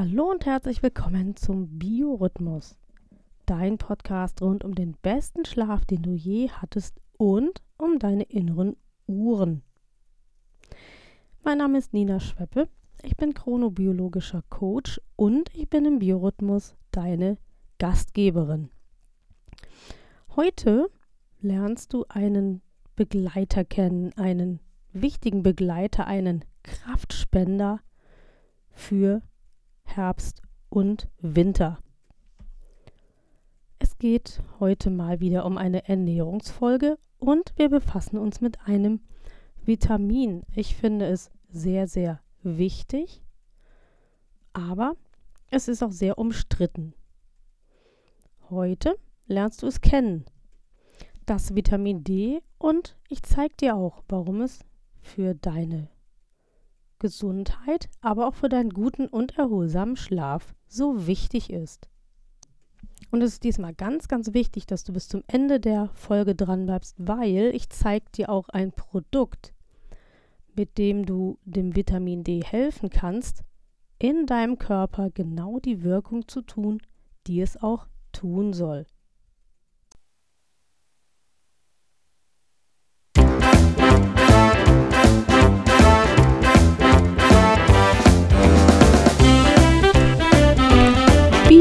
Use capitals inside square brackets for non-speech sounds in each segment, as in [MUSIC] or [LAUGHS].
Hallo und herzlich willkommen zum Biorhythmus, dein Podcast rund um den besten Schlaf, den du je hattest und um deine inneren Uhren. Mein Name ist Nina Schweppe, ich bin chronobiologischer Coach und ich bin im Biorhythmus deine Gastgeberin. Heute lernst du einen Begleiter kennen, einen wichtigen Begleiter, einen Kraftspender für Herbst und Winter. Es geht heute mal wieder um eine Ernährungsfolge und wir befassen uns mit einem Vitamin. Ich finde es sehr, sehr wichtig, aber es ist auch sehr umstritten. Heute lernst du es kennen, das Vitamin D und ich zeige dir auch, warum es für deine Gesundheit, aber auch für deinen guten und erholsamen Schlaf so wichtig ist. Und es ist diesmal ganz, ganz wichtig, dass du bis zum Ende der Folge dran bleibst, weil ich zeige dir auch ein Produkt, mit dem du dem Vitamin D helfen kannst, in deinem Körper genau die Wirkung zu tun, die es auch tun soll.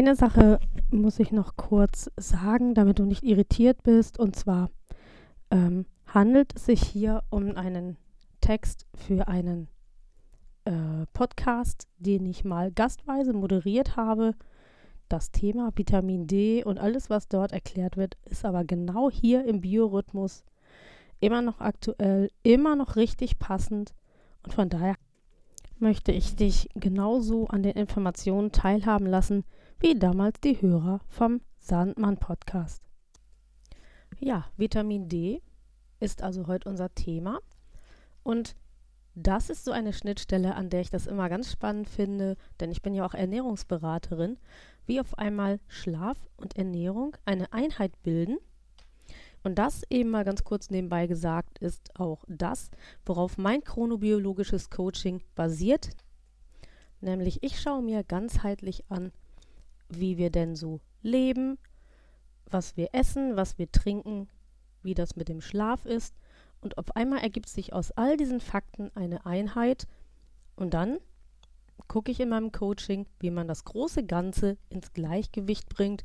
Eine Sache muss ich noch kurz sagen, damit du nicht irritiert bist. Und zwar ähm, handelt es sich hier um einen Text für einen äh, Podcast, den ich mal gastweise moderiert habe. Das Thema Vitamin D und alles, was dort erklärt wird, ist aber genau hier im Biorhythmus immer noch aktuell, immer noch richtig passend. Und von daher möchte ich dich genauso an den Informationen teilhaben lassen, wie damals die Hörer vom Sandmann Podcast. Ja, Vitamin D ist also heute unser Thema und das ist so eine Schnittstelle, an der ich das immer ganz spannend finde, denn ich bin ja auch Ernährungsberaterin, wie auf einmal Schlaf und Ernährung eine Einheit bilden. Und das eben mal ganz kurz nebenbei gesagt ist auch das, worauf mein chronobiologisches Coaching basiert. Nämlich ich schaue mir ganzheitlich an, wie wir denn so leben, was wir essen, was wir trinken, wie das mit dem Schlaf ist. Und auf einmal ergibt sich aus all diesen Fakten eine Einheit. Und dann gucke ich in meinem Coaching, wie man das große Ganze ins Gleichgewicht bringt,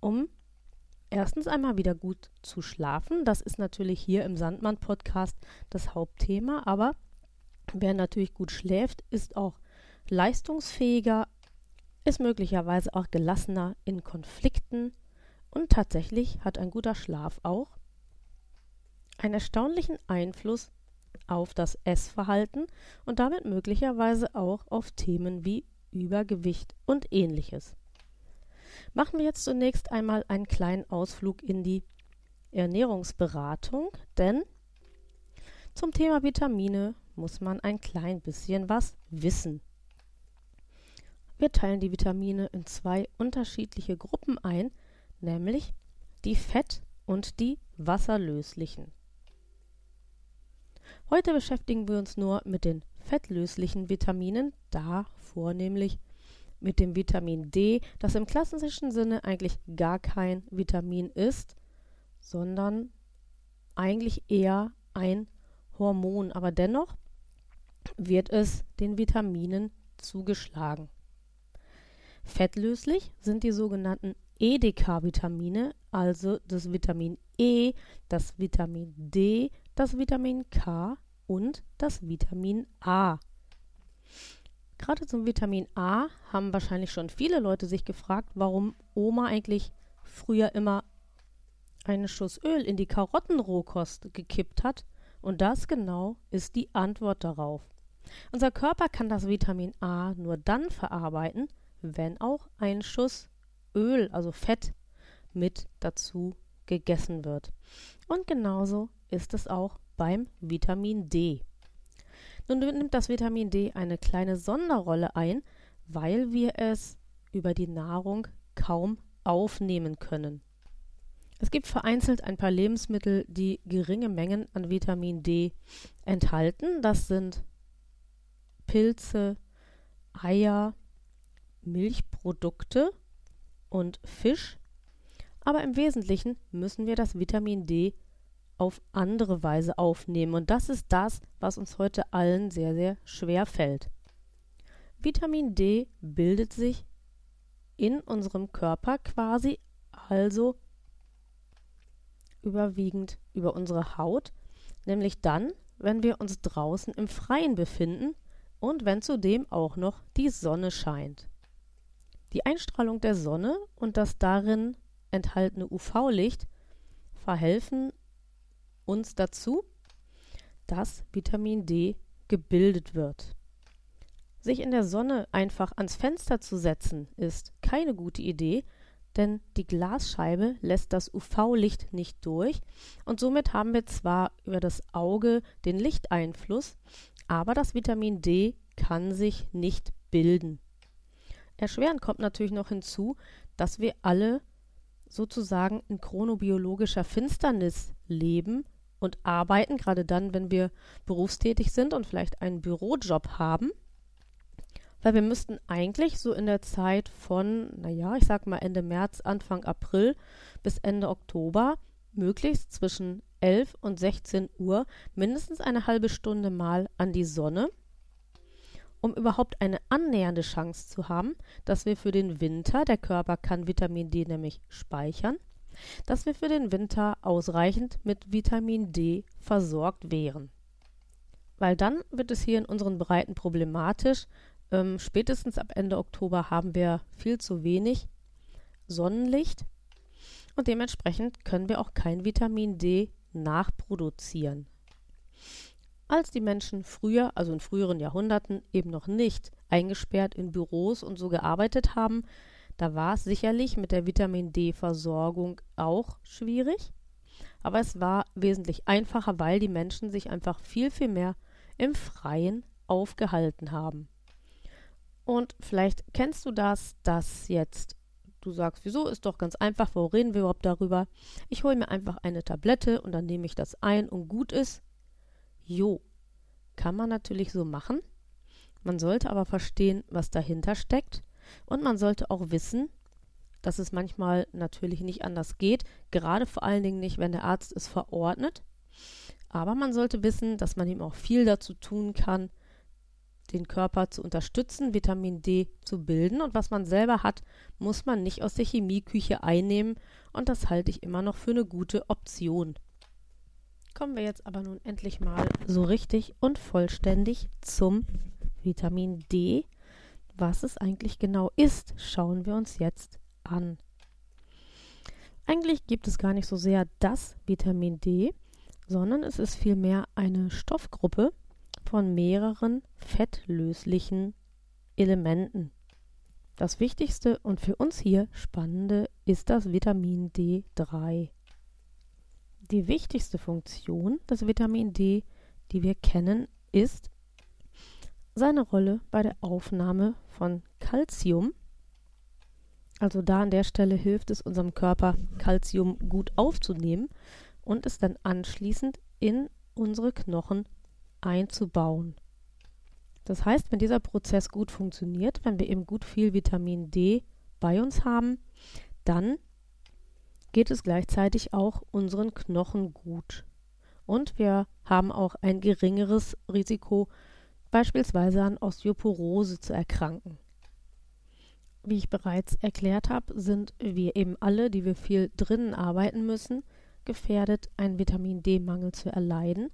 um erstens einmal wieder gut zu schlafen. Das ist natürlich hier im Sandmann-Podcast das Hauptthema. Aber wer natürlich gut schläft, ist auch leistungsfähiger, ist möglicherweise auch gelassener in Konflikten und tatsächlich hat ein guter Schlaf auch einen erstaunlichen Einfluss auf das Essverhalten und damit möglicherweise auch auf Themen wie Übergewicht und ähnliches. Machen wir jetzt zunächst einmal einen kleinen Ausflug in die Ernährungsberatung, denn zum Thema Vitamine muss man ein klein bisschen was wissen. Wir teilen die Vitamine in zwei unterschiedliche Gruppen ein, nämlich die fett- und die wasserlöslichen. Heute beschäftigen wir uns nur mit den fettlöslichen Vitaminen, da vornehmlich mit dem Vitamin D, das im klassischen Sinne eigentlich gar kein Vitamin ist, sondern eigentlich eher ein Hormon, aber dennoch wird es den Vitaminen zugeschlagen. Fettlöslich sind die sogenannten EDK-Vitamine, also das Vitamin E, das Vitamin D, das Vitamin K und das Vitamin A. Gerade zum Vitamin A haben wahrscheinlich schon viele Leute sich gefragt, warum Oma eigentlich früher immer einen Schuss Öl in die Karottenrohkost gekippt hat, und das genau ist die Antwort darauf. Unser Körper kann das Vitamin A nur dann verarbeiten, wenn auch ein Schuss Öl, also Fett, mit dazu gegessen wird. Und genauso ist es auch beim Vitamin D. Nun nimmt das Vitamin D eine kleine Sonderrolle ein, weil wir es über die Nahrung kaum aufnehmen können. Es gibt vereinzelt ein paar Lebensmittel, die geringe Mengen an Vitamin D enthalten. Das sind Pilze, Eier, Milchprodukte und Fisch. Aber im Wesentlichen müssen wir das Vitamin D auf andere Weise aufnehmen. Und das ist das, was uns heute allen sehr, sehr schwer fällt. Vitamin D bildet sich in unserem Körper quasi, also überwiegend über unsere Haut, nämlich dann, wenn wir uns draußen im Freien befinden und wenn zudem auch noch die Sonne scheint. Die Einstrahlung der Sonne und das darin enthaltene UV-Licht verhelfen uns dazu, dass Vitamin D gebildet wird. Sich in der Sonne einfach ans Fenster zu setzen, ist keine gute Idee, denn die Glasscheibe lässt das UV-Licht nicht durch und somit haben wir zwar über das Auge den Lichteinfluss, aber das Vitamin D kann sich nicht bilden. Erschwerend kommt natürlich noch hinzu, dass wir alle sozusagen in chronobiologischer Finsternis leben und arbeiten, gerade dann, wenn wir berufstätig sind und vielleicht einen Bürojob haben. Weil wir müssten eigentlich so in der Zeit von, naja, ich sag mal Ende März, Anfang April bis Ende Oktober möglichst zwischen 11 und 16 Uhr mindestens eine halbe Stunde mal an die Sonne, um überhaupt eine annähernde Chance zu haben, dass wir für den Winter, der Körper kann Vitamin D nämlich speichern, dass wir für den Winter ausreichend mit Vitamin D versorgt wären. Weil dann wird es hier in unseren Breiten problematisch. Ähm, spätestens ab Ende Oktober haben wir viel zu wenig Sonnenlicht und dementsprechend können wir auch kein Vitamin D nachproduzieren. Als die Menschen früher, also in früheren Jahrhunderten, eben noch nicht eingesperrt in Büros und so gearbeitet haben, da war es sicherlich mit der Vitamin D-Versorgung auch schwierig, aber es war wesentlich einfacher, weil die Menschen sich einfach viel, viel mehr im Freien aufgehalten haben. Und vielleicht kennst du das, dass jetzt du sagst, wieso ist doch ganz einfach, wo reden wir überhaupt darüber? Ich hole mir einfach eine Tablette und dann nehme ich das ein und gut ist. Jo, kann man natürlich so machen. Man sollte aber verstehen, was dahinter steckt und man sollte auch wissen, dass es manchmal natürlich nicht anders geht, gerade vor allen Dingen nicht, wenn der Arzt es verordnet. Aber man sollte wissen, dass man ihm auch viel dazu tun kann, den Körper zu unterstützen, Vitamin D zu bilden. Und was man selber hat, muss man nicht aus der Chemieküche einnehmen. Und das halte ich immer noch für eine gute Option. Kommen wir jetzt aber nun endlich mal so richtig und vollständig zum Vitamin D was es eigentlich genau ist, schauen wir uns jetzt an. Eigentlich gibt es gar nicht so sehr das Vitamin D, sondern es ist vielmehr eine Stoffgruppe von mehreren fettlöslichen Elementen. Das wichtigste und für uns hier spannende ist das Vitamin D3. Die wichtigste Funktion des Vitamin D, die wir kennen, ist seine Rolle bei der Aufnahme von Calcium. Also da an der Stelle hilft es unserem Körper, Calcium gut aufzunehmen und es dann anschließend in unsere Knochen einzubauen. Das heißt, wenn dieser Prozess gut funktioniert, wenn wir eben gut viel Vitamin D bei uns haben, dann geht es gleichzeitig auch unseren Knochen gut. Und wir haben auch ein geringeres Risiko beispielsweise an Osteoporose zu erkranken. Wie ich bereits erklärt habe, sind wir eben alle, die wir viel drinnen arbeiten müssen, gefährdet, einen Vitamin D-Mangel zu erleiden.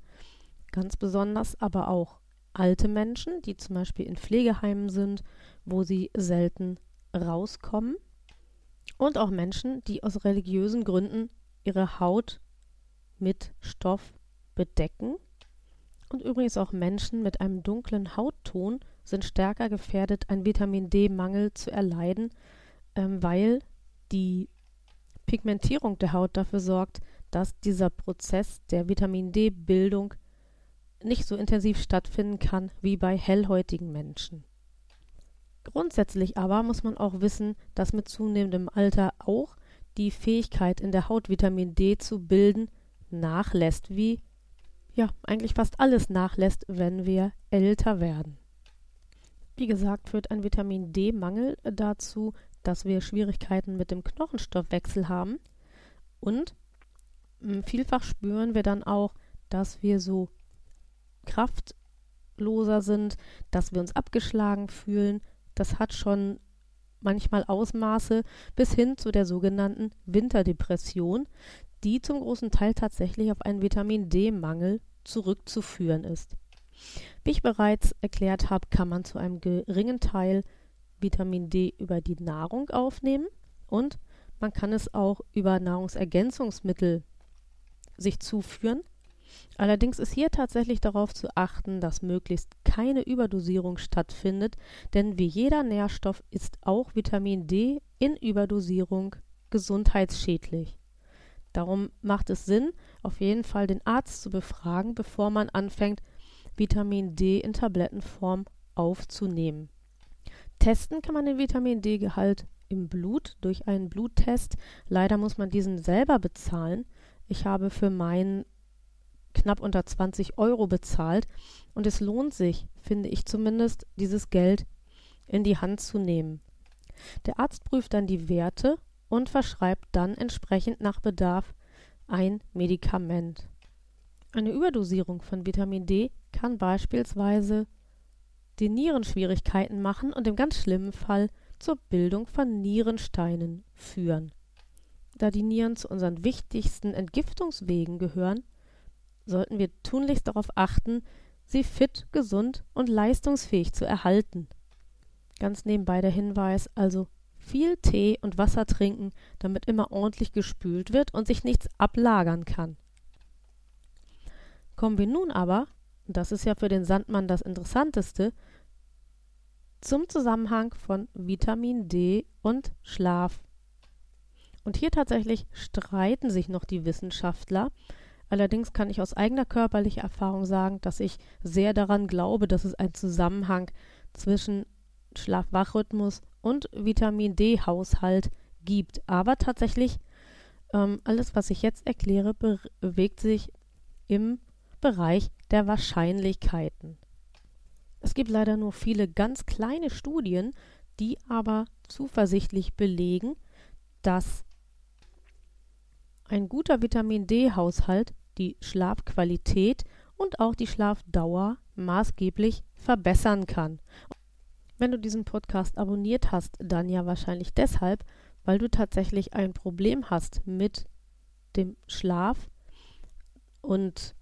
Ganz besonders aber auch alte Menschen, die zum Beispiel in Pflegeheimen sind, wo sie selten rauskommen. Und auch Menschen, die aus religiösen Gründen ihre Haut mit Stoff bedecken. Und übrigens auch Menschen mit einem dunklen Hautton sind stärker gefährdet, einen Vitamin D-Mangel zu erleiden, ähm, weil die Pigmentierung der Haut dafür sorgt, dass dieser Prozess der Vitamin D-Bildung nicht so intensiv stattfinden kann wie bei hellhäutigen Menschen. Grundsätzlich aber muss man auch wissen, dass mit zunehmendem Alter auch die Fähigkeit in der Haut Vitamin D zu bilden nachlässt, wie ja eigentlich fast alles nachlässt, wenn wir älter werden. Wie gesagt, führt ein Vitamin D-Mangel dazu, dass wir Schwierigkeiten mit dem Knochenstoffwechsel haben und hm, vielfach spüren wir dann auch, dass wir so kraftloser sind, dass wir uns abgeschlagen fühlen. Das hat schon manchmal Ausmaße bis hin zu der sogenannten Winterdepression, die zum großen Teil tatsächlich auf einen Vitamin D-Mangel zurückzuführen ist. Wie ich bereits erklärt habe, kann man zu einem geringen Teil Vitamin D über die Nahrung aufnehmen und man kann es auch über Nahrungsergänzungsmittel sich zuführen. Allerdings ist hier tatsächlich darauf zu achten, dass möglichst keine Überdosierung stattfindet, denn wie jeder Nährstoff ist auch Vitamin D in Überdosierung gesundheitsschädlich. Darum macht es Sinn, auf jeden Fall den Arzt zu befragen, bevor man anfängt, Vitamin D in Tablettenform aufzunehmen. Testen kann man den Vitamin D-Gehalt im Blut durch einen Bluttest. Leider muss man diesen selber bezahlen. Ich habe für meinen knapp unter 20 Euro bezahlt und es lohnt sich, finde ich zumindest, dieses Geld in die Hand zu nehmen. Der Arzt prüft dann die Werte und verschreibt dann entsprechend nach Bedarf ein Medikament. Eine Überdosierung von Vitamin D kann beispielsweise die Nierenschwierigkeiten machen und im ganz schlimmen Fall zur Bildung von Nierensteinen führen. Da die Nieren zu unseren wichtigsten Entgiftungswegen gehören, sollten wir tunlichst darauf achten, sie fit, gesund und leistungsfähig zu erhalten. Ganz nebenbei der Hinweis, also viel Tee und Wasser trinken, damit immer ordentlich gespült wird und sich nichts ablagern kann. Kommen wir nun aber, und das ist ja für den Sandmann das Interessanteste, zum Zusammenhang von Vitamin D und Schlaf. Und hier tatsächlich streiten sich noch die Wissenschaftler. Allerdings kann ich aus eigener körperlicher Erfahrung sagen, dass ich sehr daran glaube, dass es einen Zusammenhang zwischen Schlaf-Wach-Rhythmus und Vitamin D-Haushalt gibt. Aber tatsächlich, ähm, alles, was ich jetzt erkläre, bewegt sich im Bereich der Wahrscheinlichkeiten. Es gibt leider nur viele ganz kleine Studien, die aber zuversichtlich belegen, dass ein guter Vitamin D-Haushalt die Schlafqualität und auch die Schlafdauer maßgeblich verbessern kann. Wenn du diesen Podcast abonniert hast, dann ja wahrscheinlich deshalb, weil du tatsächlich ein Problem hast mit dem Schlaf und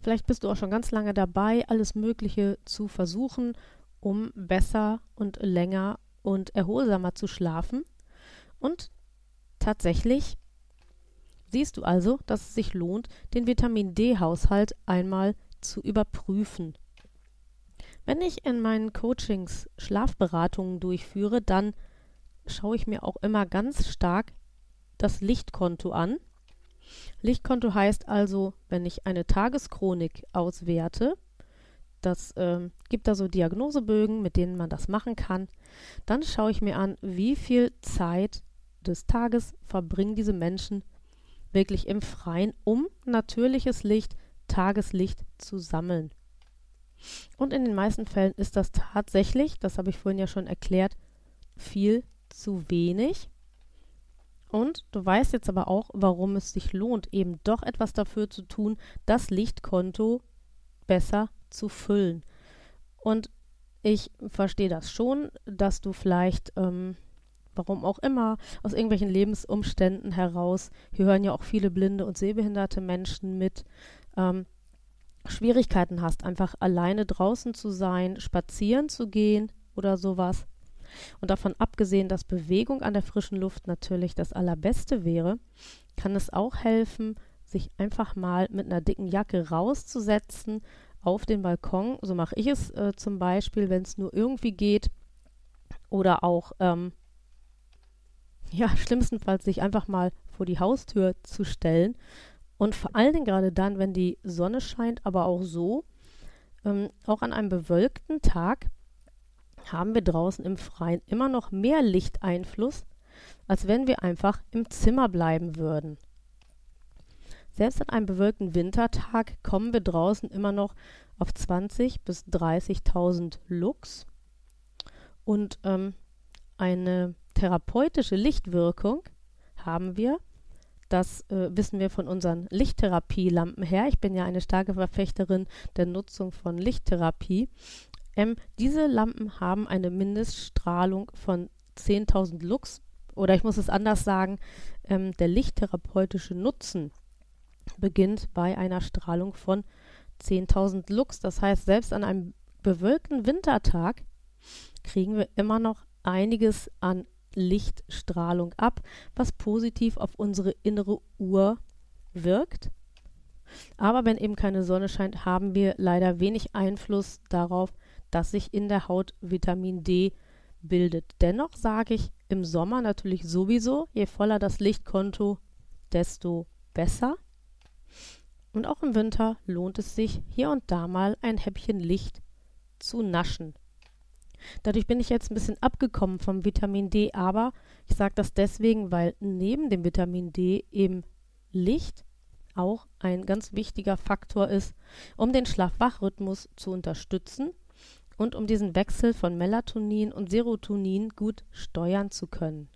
vielleicht bist du auch schon ganz lange dabei, alles Mögliche zu versuchen, um besser und länger und erholsamer zu schlafen. Und tatsächlich siehst du also, dass es sich lohnt, den Vitamin D-Haushalt einmal zu überprüfen. Wenn ich in meinen Coachings Schlafberatungen durchführe, dann schaue ich mir auch immer ganz stark das Lichtkonto an. Lichtkonto heißt also, wenn ich eine Tageschronik auswerte, das äh, gibt da so Diagnosebögen, mit denen man das machen kann, dann schaue ich mir an, wie viel Zeit des Tages verbringen diese Menschen wirklich im Freien, um natürliches Licht, Tageslicht zu sammeln. Und in den meisten Fällen ist das tatsächlich, das habe ich vorhin ja schon erklärt, viel zu wenig. Und du weißt jetzt aber auch, warum es sich lohnt, eben doch etwas dafür zu tun, das Lichtkonto besser zu füllen. Und ich verstehe das schon, dass du vielleicht ähm, warum auch immer, aus irgendwelchen Lebensumständen heraus, hier hören ja auch viele blinde und sehbehinderte Menschen mit, ähm, Schwierigkeiten hast, einfach alleine draußen zu sein, spazieren zu gehen oder sowas. Und davon abgesehen, dass Bewegung an der frischen Luft natürlich das Allerbeste wäre, kann es auch helfen, sich einfach mal mit einer dicken Jacke rauszusetzen auf den Balkon. So mache ich es äh, zum Beispiel, wenn es nur irgendwie geht. Oder auch, ähm, ja, [LAUGHS] schlimmstenfalls sich einfach mal vor die Haustür zu stellen. Und vor allen Dingen gerade dann, wenn die Sonne scheint, aber auch so, ähm, auch an einem bewölkten Tag haben wir draußen im Freien immer noch mehr Lichteinfluss, als wenn wir einfach im Zimmer bleiben würden. Selbst an einem bewölkten Wintertag kommen wir draußen immer noch auf 20.000 bis 30.000 Lux. Und ähm, eine therapeutische Lichtwirkung haben wir. Das äh, wissen wir von unseren Lichttherapielampen her. Ich bin ja eine starke Verfechterin der Nutzung von Lichttherapie. Ähm, diese Lampen haben eine Mindeststrahlung von 10.000 Lux. Oder ich muss es anders sagen, ähm, der lichttherapeutische Nutzen beginnt bei einer Strahlung von 10.000 Lux. Das heißt, selbst an einem bewölkten Wintertag kriegen wir immer noch einiges an Lichtstrahlung ab, was positiv auf unsere innere Uhr wirkt. Aber wenn eben keine Sonne scheint, haben wir leider wenig Einfluss darauf, dass sich in der Haut Vitamin D bildet. Dennoch sage ich im Sommer natürlich sowieso, je voller das Lichtkonto, desto besser. Und auch im Winter lohnt es sich, hier und da mal ein Häppchen Licht zu naschen. Dadurch bin ich jetzt ein bisschen abgekommen vom Vitamin D, aber ich sage das deswegen, weil neben dem Vitamin D eben Licht auch ein ganz wichtiger Faktor ist, um den Schlaf-Wach-Rhythmus zu unterstützen und um diesen Wechsel von Melatonin und Serotonin gut steuern zu können.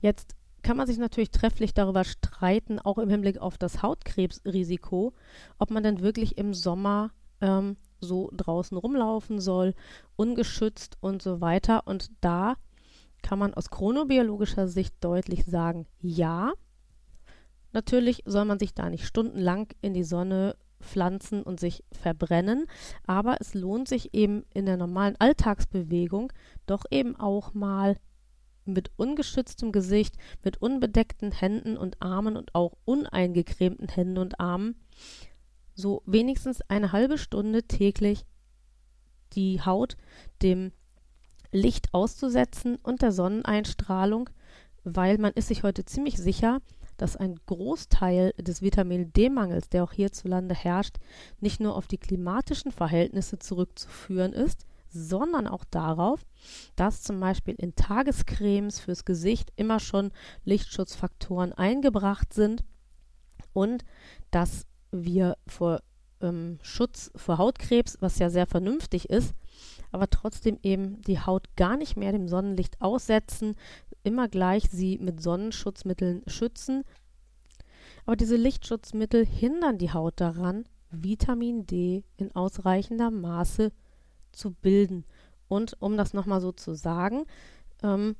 Jetzt kann man sich natürlich trefflich darüber streiten, auch im Hinblick auf das Hautkrebsrisiko, ob man denn wirklich im Sommer ähm, so draußen rumlaufen soll, ungeschützt und so weiter. Und da kann man aus chronobiologischer Sicht deutlich sagen, ja. Natürlich soll man sich da nicht stundenlang in die Sonne pflanzen und sich verbrennen, aber es lohnt sich eben in der normalen Alltagsbewegung doch eben auch mal mit ungeschütztem Gesicht, mit unbedeckten Händen und Armen und auch uneingecremten Händen und Armen so wenigstens eine halbe Stunde täglich die Haut dem Licht auszusetzen und der Sonneneinstrahlung, weil man ist sich heute ziemlich sicher, dass ein Großteil des Vitamin D-Mangels, der auch hierzulande herrscht, nicht nur auf die klimatischen Verhältnisse zurückzuführen ist, sondern auch darauf, dass zum Beispiel in Tagescremes fürs Gesicht immer schon Lichtschutzfaktoren eingebracht sind und dass wir vor ähm, Schutz vor Hautkrebs, was ja sehr vernünftig ist, aber trotzdem eben die Haut gar nicht mehr dem Sonnenlicht aussetzen, immer gleich sie mit Sonnenschutzmitteln schützen. Aber diese Lichtschutzmittel hindern die Haut daran, Vitamin D in ausreichender Maße zu bilden. Und um das nochmal so zu sagen, ähm,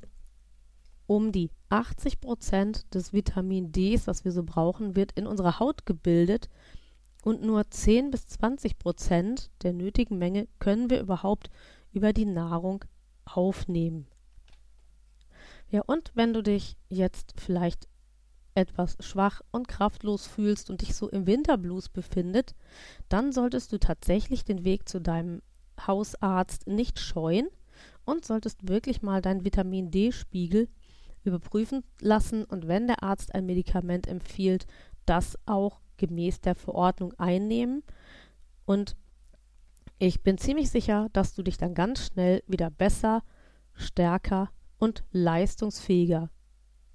um die 80 Prozent des Vitamin Ds, was wir so brauchen, wird in unserer Haut gebildet und nur 10 bis 20 Prozent der nötigen Menge können wir überhaupt über die Nahrung aufnehmen. Ja, und wenn du dich jetzt vielleicht etwas schwach und kraftlos fühlst und dich so im Winterblues befindet, dann solltest du tatsächlich den Weg zu deinem Hausarzt nicht scheuen und solltest wirklich mal deinen Vitamin D-Spiegel überprüfen lassen und wenn der Arzt ein Medikament empfiehlt, das auch gemäß der Verordnung einnehmen. Und ich bin ziemlich sicher, dass du dich dann ganz schnell wieder besser, stärker und leistungsfähiger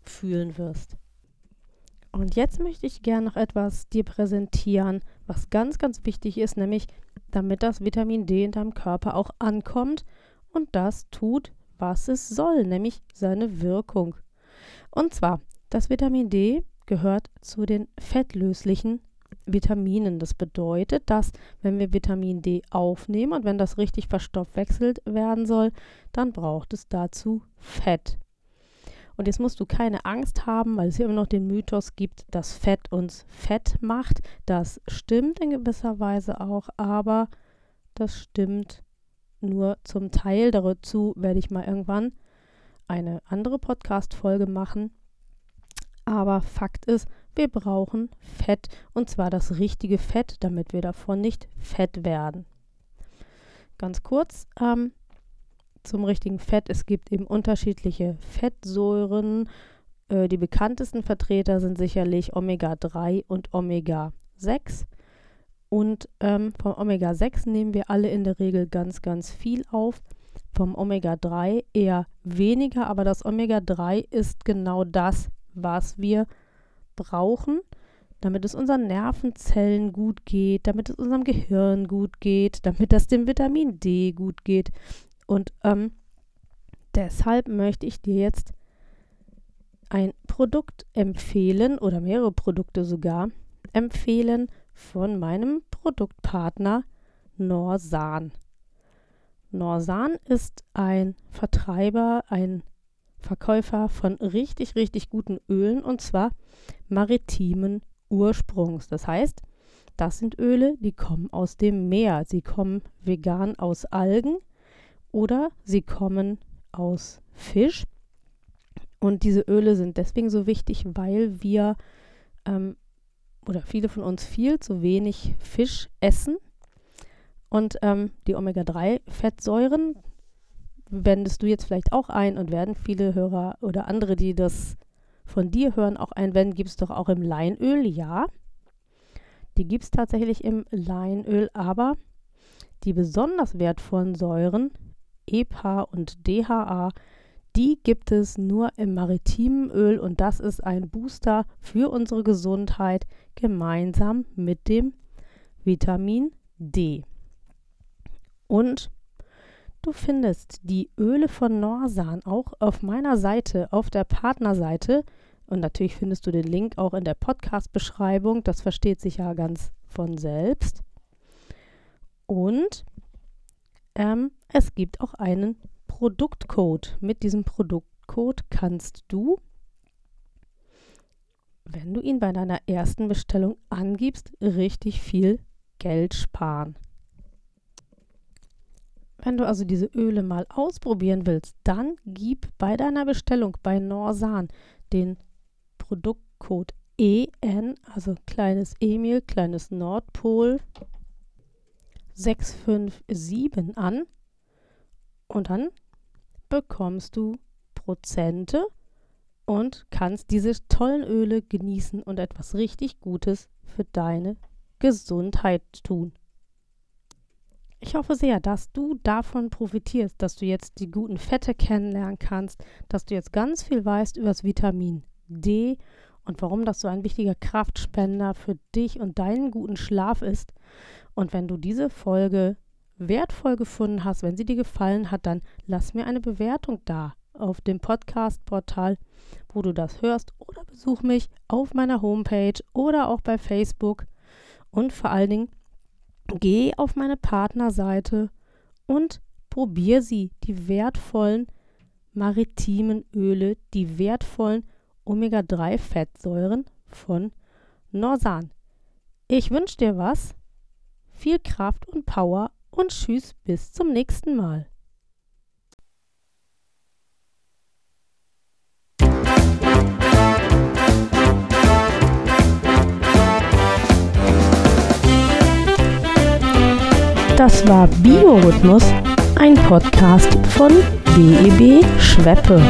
fühlen wirst. Und jetzt möchte ich gerne noch etwas dir präsentieren, was ganz, ganz wichtig ist, nämlich damit das Vitamin D in deinem Körper auch ankommt und das tut, was es soll, nämlich seine Wirkung. Und zwar, das Vitamin D gehört zu den fettlöslichen Vitaminen. Das bedeutet, dass wenn wir Vitamin D aufnehmen und wenn das richtig verstoffwechselt werden soll, dann braucht es dazu Fett. Und jetzt musst du keine Angst haben, weil es hier immer noch den Mythos gibt, dass Fett uns fett macht. Das stimmt in gewisser Weise auch, aber das stimmt nur zum Teil. Dazu werde ich mal irgendwann eine andere Podcast-Folge machen. Aber Fakt ist, wir brauchen Fett und zwar das richtige Fett, damit wir davon nicht fett werden. Ganz kurz ähm, zum richtigen Fett. Es gibt eben unterschiedliche Fettsäuren. Äh, die bekanntesten Vertreter sind sicherlich Omega-3 und Omega-6. Und ähm, vom Omega-6 nehmen wir alle in der Regel ganz, ganz viel auf. Vom Omega-3 eher weniger, aber das Omega-3 ist genau das, was wir brauchen, damit es unseren Nervenzellen gut geht, damit es unserem Gehirn gut geht, damit es dem Vitamin D gut geht. Und ähm, deshalb möchte ich dir jetzt ein Produkt empfehlen oder mehrere Produkte sogar empfehlen von meinem Produktpartner Norsan. Norsan ist ein Vertreiber, ein Verkäufer von richtig, richtig guten Ölen und zwar maritimen Ursprungs. Das heißt, das sind Öle, die kommen aus dem Meer. Sie kommen vegan aus Algen oder sie kommen aus Fisch. Und diese Öle sind deswegen so wichtig, weil wir ähm, oder viele von uns viel zu wenig Fisch essen. Und ähm, die Omega-3-Fettsäuren wendest du jetzt vielleicht auch ein und werden viele Hörer oder andere, die das von dir hören, auch einwenden, gibt es doch auch im Leinöl, ja. Die gibt es tatsächlich im Leinöl, aber die besonders wertvollen Säuren, EPA und DHA, die gibt es nur im maritimen Öl und das ist ein Booster für unsere Gesundheit gemeinsam mit dem Vitamin D. Und du findest die Öle von Norsan auch auf meiner Seite, auf der Partnerseite. Und natürlich findest du den Link auch in der Podcast-Beschreibung. Das versteht sich ja ganz von selbst. Und ähm, es gibt auch einen Produktcode. Mit diesem Produktcode kannst du, wenn du ihn bei deiner ersten Bestellung angibst, richtig viel Geld sparen. Wenn du also diese Öle mal ausprobieren willst, dann gib bei deiner Bestellung bei Norsan den Produktcode EN, also kleines Emil, kleines Nordpol 657 an und dann bekommst du Prozente und kannst diese tollen Öle genießen und etwas richtig Gutes für deine Gesundheit tun. Ich hoffe sehr, dass du davon profitierst, dass du jetzt die guten Fette kennenlernen kannst, dass du jetzt ganz viel weißt über das Vitamin D und warum das so ein wichtiger Kraftspender für dich und deinen guten Schlaf ist. Und wenn du diese Folge wertvoll gefunden hast, wenn sie dir gefallen hat, dann lass mir eine Bewertung da auf dem Podcast-Portal, wo du das hörst, oder besuch mich auf meiner Homepage oder auch bei Facebook. Und vor allen Dingen geh auf meine Partnerseite und probier sie, die wertvollen maritimen Öle, die wertvollen Omega-3-Fettsäuren von Norsan. Ich wünsche dir was, viel Kraft und Power und tschüss bis zum nächsten Mal. Das war Biorhythmus, ein Podcast von BEB Schweppe.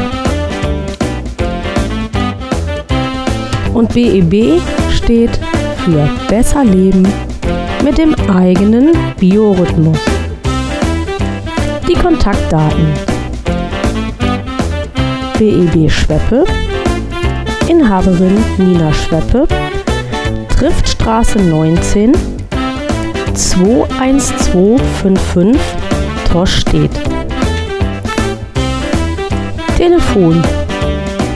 Und BEB steht für Besser Leben mit dem eigenen Biorhythmus. Die Kontaktdaten. BEB Schweppe, Inhaberin Nina Schweppe, Triftstraße 19, 21255 Torstedt. Telefon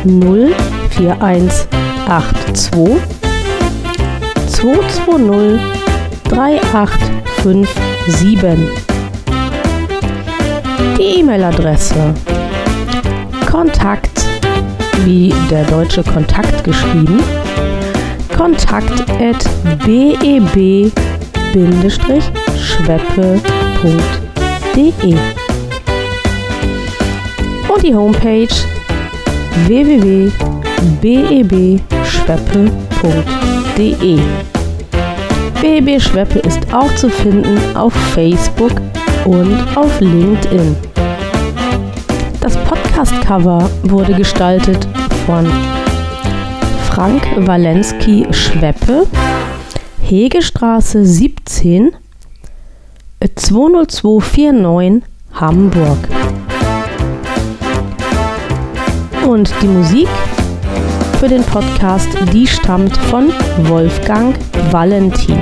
04182 220 3857. Die E-Mail-Adresse Kontakt wie der deutsche Kontakt geschrieben kontakt at beb-schweppe.de Und die Homepage www.bebschweppe.de. BEB Schweppe ist auch zu finden auf Facebook und auf LinkedIn. Das Podcast-Cover wurde gestaltet von Frank Walensky Schweppe, Hegestraße 17, 20249 Hamburg. Und die Musik für den Podcast, die stammt von Wolfgang Valentin.